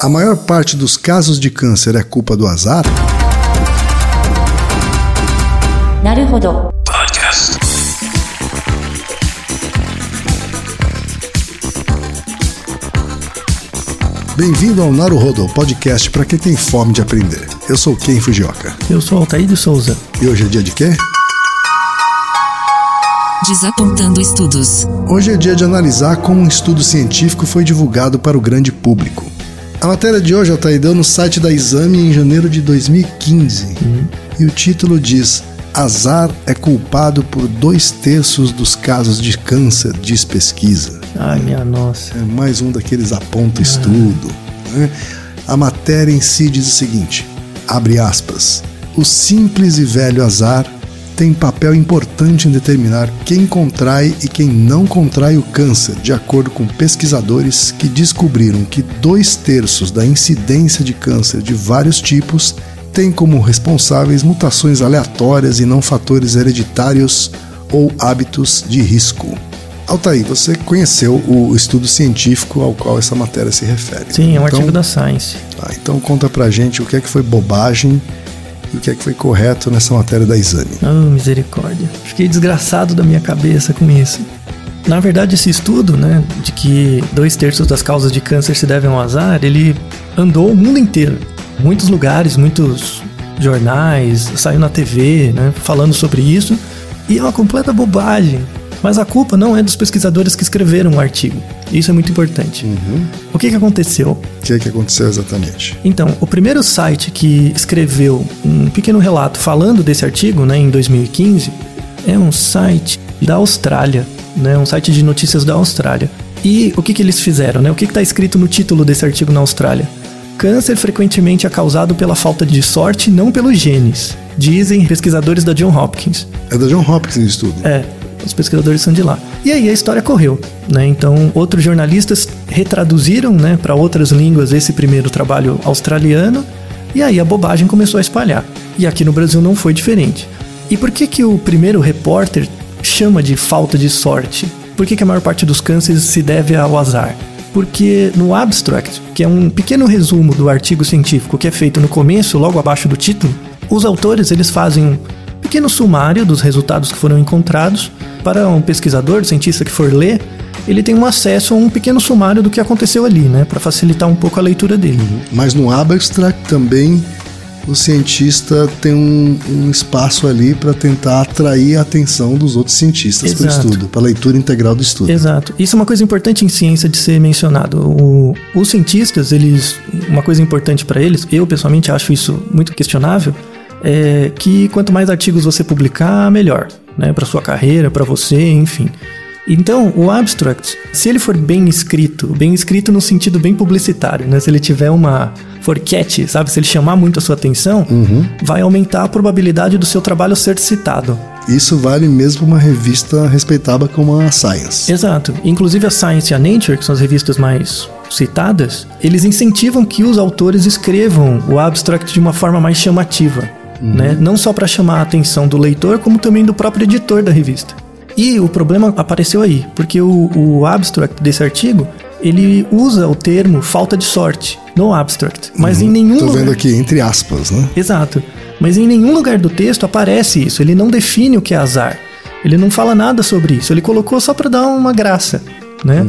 A maior parte dos casos de câncer é culpa do azar? Naruhodo. Podcast. Bem-vindo ao Naruhodo Podcast para quem tem fome de aprender. Eu sou Ken Fujioka. Eu sou Altair de Souza. E hoje é dia de quê? Desapontando estudos. Hoje é dia de analisar como um estudo científico foi divulgado para o grande público. A matéria de hoje, Altair, deu no site da Exame em janeiro de 2015. E o título diz: Azar é culpado por dois terços dos casos de câncer, diz pesquisa. Ai, minha nossa. É mais um daqueles aponta estudo. né? A matéria em si diz o seguinte: abre aspas. O simples e velho azar tem papel importante em determinar quem contrai e quem não contrai o câncer, de acordo com pesquisadores que descobriram que dois terços da incidência de câncer de vários tipos têm como responsáveis mutações aleatórias e não fatores hereditários ou hábitos de risco. Altair, você conheceu o estudo científico ao qual essa matéria se refere. Sim, é um Então- artigo da Science. Tá, então conta pra gente o que é que foi bobagem o que é que foi correto nessa matéria da exame. Oh, misericórdia. Fiquei desgraçado da minha cabeça com isso. Na verdade, esse estudo, né, de que dois terços das causas de câncer se devem ao azar, ele andou o mundo inteiro. Muitos lugares, muitos jornais, saiu na TV, né, falando sobre isso. E é uma completa bobagem. Mas a culpa não é dos pesquisadores que escreveram o artigo. Isso é muito importante. O que, que aconteceu? O que que aconteceu exatamente? Então, o primeiro site que escreveu um pequeno relato falando desse artigo, né, em 2015, é um site da Austrália, né, um site de notícias da Austrália. E o que, que eles fizeram, né? O que está escrito no título desse artigo na Austrália? Câncer frequentemente é causado pela falta de sorte, não pelos genes, dizem pesquisadores da John Hopkins. É da John Hopkins o estudo. É, os pesquisadores são de lá. E aí a história correu, né? Então, outros jornalistas retraduziram, né, para outras línguas esse primeiro trabalho australiano, e aí a bobagem começou a espalhar. E aqui no Brasil não foi diferente. E por que que o primeiro repórter chama de falta de sorte? Por que que a maior parte dos cânceres se deve ao azar? Porque no abstract, que é um pequeno resumo do artigo científico que é feito no começo, logo abaixo do título, os autores eles fazem um pequeno sumário dos resultados que foram encontrados. Para um pesquisador, cientista que for ler, ele tem um acesso a um pequeno sumário do que aconteceu ali, né, para facilitar um pouco a leitura dele. Mas no abstract também o cientista tem um, um espaço ali para tentar atrair a atenção dos outros cientistas para o estudo, para a leitura integral do estudo. Exato. Isso é uma coisa importante em ciência de ser mencionado. O- os cientistas, eles, uma coisa importante para eles, eu pessoalmente acho isso muito questionável, é que quanto mais artigos você publicar, melhor, né, para sua carreira, para você, enfim. Então, o abstract, se ele for bem escrito, bem escrito no sentido bem publicitário, né, se ele tiver uma for catchy, sabe, se ele chamar muito a sua atenção, vai aumentar a probabilidade do seu trabalho ser citado. Isso vale mesmo uma revista respeitada como a Science. Exato. Inclusive a Science e a Nature, que são as revistas mais citadas, eles incentivam que os autores escrevam o abstract de uma forma mais chamativa, né? Não só para chamar a atenção do leitor, como também do próprio editor da revista. E o problema apareceu aí, porque o, o abstract desse artigo ele usa o termo falta de sorte no abstract, mas em nenhum Tô lugar... vendo aqui, entre aspas, né? Exato. Mas em nenhum lugar do texto aparece isso. Ele não define o que é azar. Ele não fala nada sobre isso. Ele colocou só para dar uma graça. Né?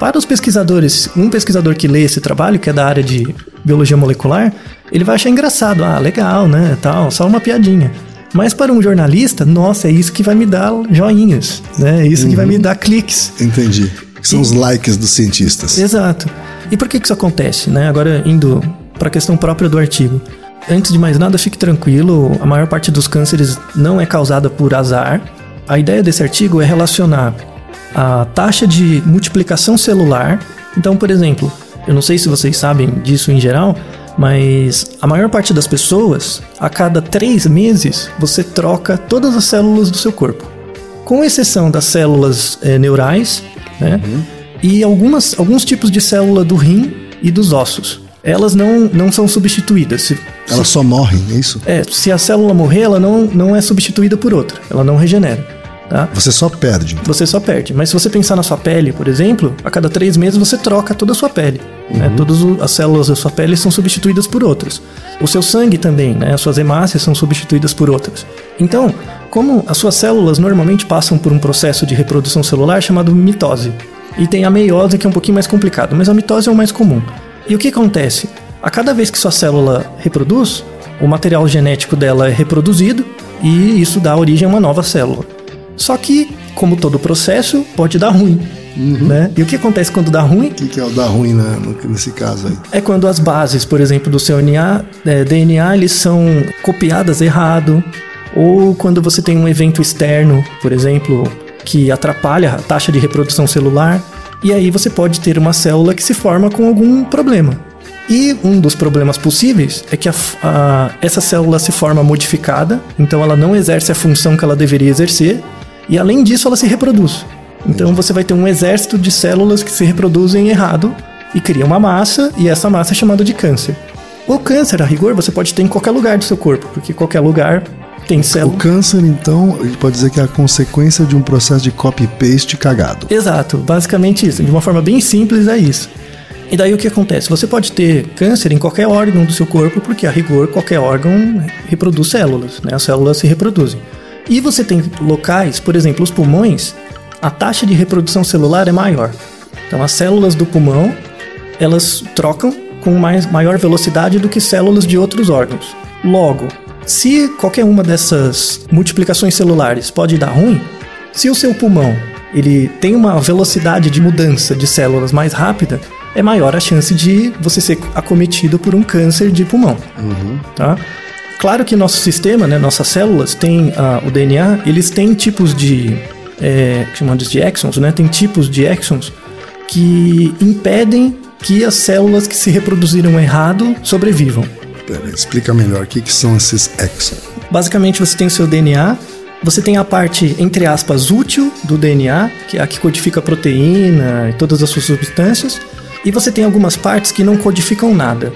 Para os pesquisadores, um pesquisador que lê esse trabalho, que é da área de biologia molecular, ele vai achar engraçado. Ah, legal, né? Tal, só uma piadinha. Mas para um jornalista, nossa, é isso que vai me dar joinhas, né? É isso que vai me dar cliques. Entendi. Que são os likes dos cientistas. Exato. E por que que isso acontece, né? Agora indo para a questão própria do artigo. Antes de mais nada, fique tranquilo, a maior parte dos cânceres não é causada por azar. A ideia desse artigo é relacionar a taxa de multiplicação celular. Então, por exemplo, eu não sei se vocês sabem disso em geral, mas a maior parte das pessoas, a cada três meses, você troca todas as células do seu corpo. Com exceção das células eh, neurais, né? E algumas, alguns tipos de célula do rim e dos ossos. Elas não, não são substituídas. Se, Elas só morrem, é isso? é, se a célula morrer, ela não, não é substituída por outra. Ela não regenera. Tá? Você só perde. Você só perde. Mas se você pensar na sua pele, por exemplo, a cada três meses você troca toda a sua pele. Né? Todas o- as células da sua pele são substituídas por outras. O seu sangue também, né? as suas hemácias são substituídas por outras. Então, como as suas células normalmente passam por um processo de reprodução celular chamado mitose. E tem a meiose que é um pouquinho mais complicado, mas a mitose é o mais comum. E o que acontece? A cada vez que sua célula reproduz, o material genético dela é reproduzido e isso dá origem a uma nova célula. Só que, como todo processo, pode dar ruim. Né? E o que acontece quando dá ruim? O que, que é o dar ruim né, nesse caso aí? É quando as bases, por exemplo, do seu DNA, é, DNA, eles são copiadas errado, ou quando você tem um evento externo, por exemplo, que atrapalha a taxa de reprodução celular, e aí você pode ter uma célula que se forma com algum problema. E um dos problemas possíveis é que a a- essa célula se forma modificada, então ela não exerce a função que ela deveria exercer, e além disso ela se reproduz. Então você vai ter um exército de células que se reproduzem errado e cria uma massa, e essa massa é chamada de câncer. O câncer, a rigor, você pode ter em qualquer lugar do seu corpo, porque qualquer lugar tem O célula. câncer, então, a gente pode dizer que é a consequência de um processo de copy-paste cagado. Exato, basicamente isso. De uma forma bem simples é isso. E daí o que acontece? Você pode ter câncer em qualquer órgão do seu corpo, porque a rigor qualquer órgão reproduz células, né? As células se reproduzem. E você tem locais, por exemplo, os pulmões, a taxa de reprodução celular é maior. Então as células do pulmão, elas trocam com mais, maior velocidade do que células de outros órgãos. Logo, se qualquer uma dessas multiplicações celulares pode dar ruim, se o seu pulmão ele tem uma velocidade de mudança de células mais rápida, é maior a chance de você ser acometido por um câncer de pulmão. Tá? Claro que nosso sistema, né, nossas células, tem ah, o DNA, eles têm tipos de é, chamados de exons, né? Tem tipos de exons que impedem que as células que se reproduziram errado sobrevivam. Pera, explica melhor o que, que são esses exons. Basicamente, você tem o seu DNA, você tem a parte, entre aspas, útil do DNA, que é a que codifica a proteína e todas as suas substâncias, e você tem algumas partes que não codificam nada,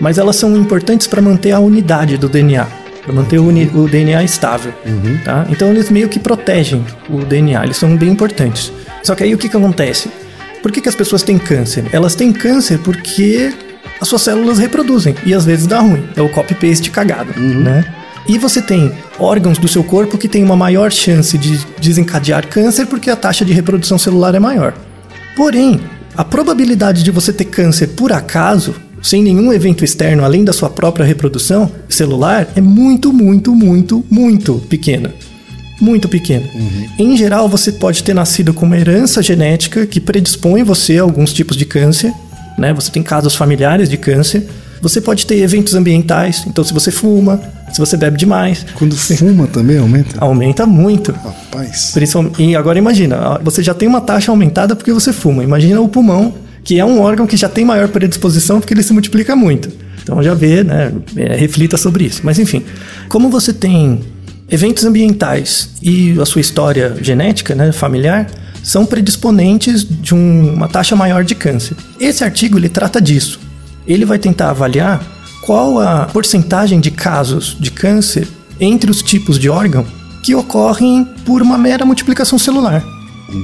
mas elas são importantes para manter a unidade do DNA, para manter o, o DNA estável. Tá? Então, eles meio que protegem o DNA, eles são bem importantes. Só que aí o que, que acontece? Por que, que as pessoas têm câncer? Elas têm câncer porque as suas células reproduzem e às vezes dá ruim. É o copy-paste cagado, né? E você tem órgãos do seu corpo que têm uma maior chance de desencadear câncer porque a taxa de reprodução celular é maior. Porém, a probabilidade de você ter câncer por acaso, sem nenhum evento externo além da sua própria reprodução celular, é muito, muito, muito, muito pequena. Muito pequena. Em geral, você pode ter nascido com uma herança genética que predispõe você a alguns tipos de câncer, né? Você tem casos familiares de câncer. Você pode ter eventos ambientais, então se você fuma, se você bebe demais, Quando fuma também aumenta? aumenta muito. Rapaz. Principalmente, e agora imagina, você já tem uma taxa aumentada porque você fuma. Imagina o pulmão, que é um órgão que já tem maior predisposição porque ele se multiplica muito. Então já vê, né? é, reflita sobre isso. Mas enfim, como você tem eventos ambientais e a sua história genética, né, familiar, são predisponentes de um- uma taxa maior de câncer. Esse artigo ele trata disso. Ele vai tentar avaliar qual a porcentagem de casos de câncer entre os tipos de órgão que ocorrem por uma mera multiplicação celular.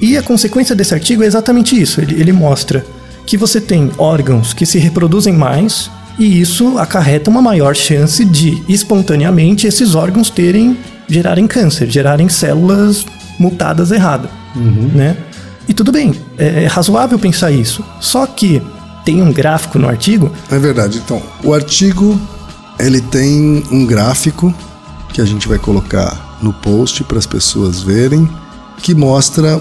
E a consequência desse artigo é exatamente isso. Ele, ele mostra que você tem órgãos que se reproduzem mais e isso acarreta uma maior chance de espontaneamente esses órgãos terem gerarem câncer, gerarem células mutadas errado, né? E tudo bem, é, é razoável pensar isso. Só que tem um gráfico no artigo É verdade. Então, o artigo ele tem um gráfico que a gente vai colocar no post para as pessoas verem, que mostra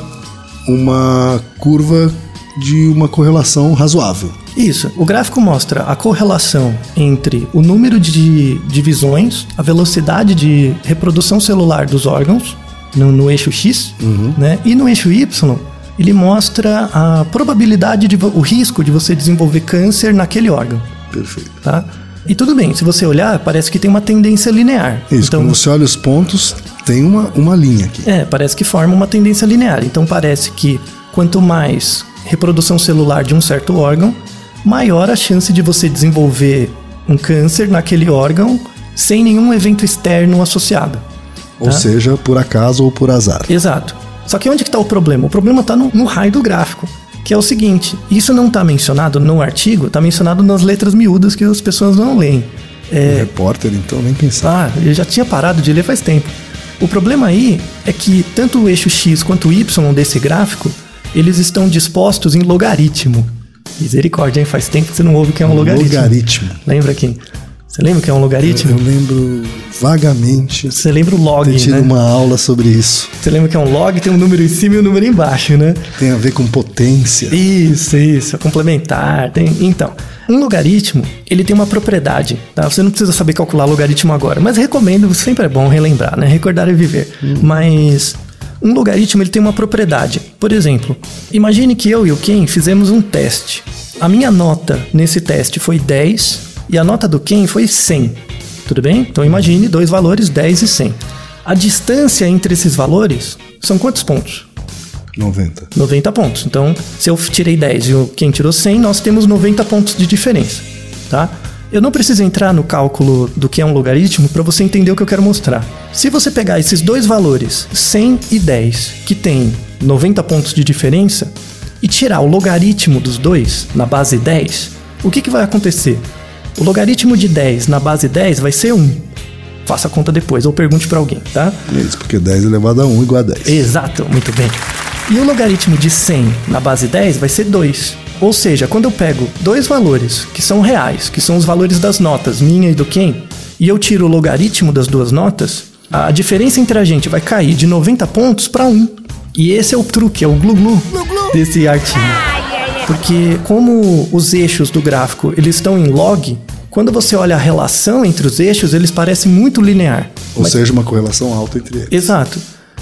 uma curva de uma correlação razoável. Isso. O gráfico mostra a correlação entre o número de divisões, a velocidade de reprodução celular dos órgãos no, no eixo X, né? E no eixo Y, ele mostra a probabilidade de o risco de você desenvolver câncer naquele órgão, Perfeito. tá? E tudo bem, se você olhar, parece que tem uma tendência linear. Isso, então, quando você olha os pontos, tem uma, uma linha aqui. é, parece que forma uma tendência linear. Então parece que quanto mais reprodução celular de um certo órgão, maior a chance de você desenvolver um câncer naquele órgão sem nenhum evento externo associado. Ou seja, por acaso ou por azar. Exato. Só que onde que está o problema? O problema está no, no raio do gráfico. Que é o seguinte, isso não está mencionado no artigo, está mencionado nas letras miúdas que as pessoas não leem. É... repórter, então, nem pensar. Ah, eu já tinha parado de ler faz tempo. O problema aí é que tanto o eixo X quanto o Y desse gráfico, eles estão dispostos em logaritmo. Misericórdia, hein? Faz tempo que você não ouve o que é um, um logaritmo. Logaritmo. Lembra aqui? Você lembra o que é um logaritmo? Eu, eu lembro vagamente. Você lembra o log, ter tido né? uma aula sobre isso. Você lembra que é um log, tem um número em cima e um número embaixo, né? Tem a ver com potência. Isso, isso, é complementar. Tem... Então, um logaritmo, ele tem uma propriedade, tá? Você não precisa saber calcular logaritmo agora, mas recomendo, sempre é bom relembrar, né? Recordar e viver. Hum. Mas um logaritmo ele tem uma propriedade. Por exemplo, imagine que eu e o Ken fizemos um teste. A minha nota nesse teste foi 10 e a nota do Ken foi 100. Tudo bem? Então imagine dois valores, 10 e 100. A distância entre esses valores são quantos pontos? 90. 90 pontos. Então, se eu tirei 10 e o Ken tirou 100, nós temos 90 pontos de diferença, tá? Eu não preciso entrar no cálculo do que é um logaritmo para você entender o que eu quero mostrar. Se você pegar esses dois valores, 100 e 10, que tem 90 pontos de diferença, e tirar o logaritmo dos dois na base 10, o que, que vai acontecer? O logaritmo de 10 na base 10 vai ser 1. Faça a conta depois ou pergunte para alguém, tá? Isso, porque 10 elevado a 1 igual a 10. Exato, muito bem. E o logaritmo de 100 na base 10 vai ser 2. Ou seja, quando eu pego dois valores que são reais, que são os valores das notas, minha e do Ken, e eu tiro o logaritmo das duas notas, a diferença entre a gente vai cair de 90 pontos para 1. E esse é o truque, é o glu-glu desse artigo. Porque como os eixos do gráfico eles estão em log, quando você olha a relação entre os eixos, eles parecem muito linear. Ou mas... seja, uma correlação alta entre eles. Exato.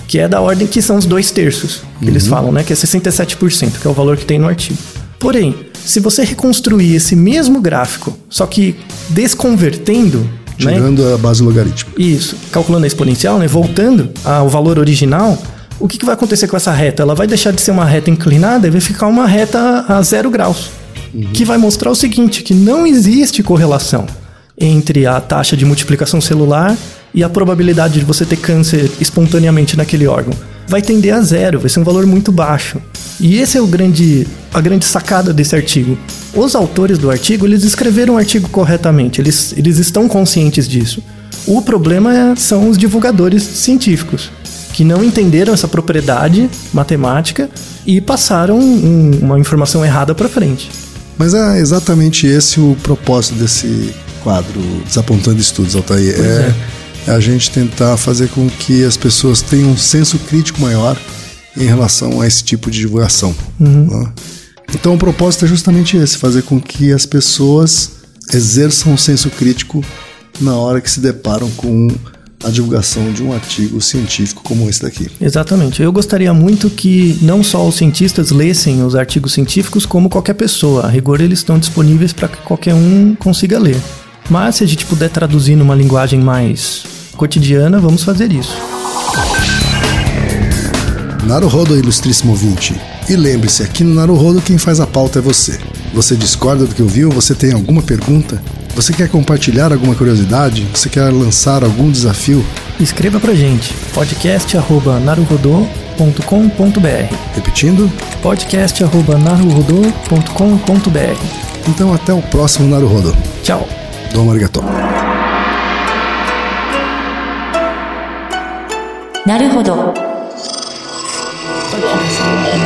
Que é da ordem que são os dois terços, que uhum. eles falam, né? Que é 67%, que é o valor que tem no artigo. Porém, se você reconstruir esse mesmo gráfico, só que desconvertendo. Tirando né? a base logarítmica. Isso, calculando a exponencial, né? Voltando ao valor original, o que, que vai acontecer com essa reta? Ela vai deixar de ser uma reta inclinada e vai ficar uma reta a zero graus. Uhum. Que vai mostrar o seguinte: que não existe correlação entre a taxa de multiplicação celular e a probabilidade de você ter câncer espontaneamente naquele órgão. Vai tender a zero, vai ser um valor muito baixo. E esse é o grande, a grande sacada desse artigo. Os autores do artigo, eles escreveram o artigo corretamente, eles, eles estão conscientes disso. O problema é, são os divulgadores científicos que não entenderam essa propriedade matemática e passaram um, uma informação errada para frente. Mas é exatamente esse o propósito desse quadro Desapontando Estudos, Altair. É, é. é, a gente tentar fazer com que as pessoas tenham um senso crítico maior em relação a esse tipo de divulgação. Uhum. Né? Então o propósito é justamente esse, fazer com que as pessoas exerçam um senso crítico na hora que se deparam com a divulgação de um artigo científico como esse daqui. Exatamente. Eu gostaria muito que não só os cientistas lessem os artigos científicos, como qualquer pessoa. A rigor, eles estão disponíveis para que qualquer um consiga ler. Mas se a gente puder traduzir numa linguagem mais cotidiana, vamos fazer isso. Naruhodo, ilustríssimo ouvinte. E lembre-se, aqui no Naruhodo quem faz a pauta é você. Você discorda do que ouviu? Você tem alguma pergunta? Você quer compartilhar alguma curiosidade? Você quer lançar algum desafio? Escreva pra gente podcast@naruhodô.com.br. Repetindo? podcast@naruhodô.com.br. Então até o próximo Naruhodo. Tchau. Domo arigato. Naruhodo.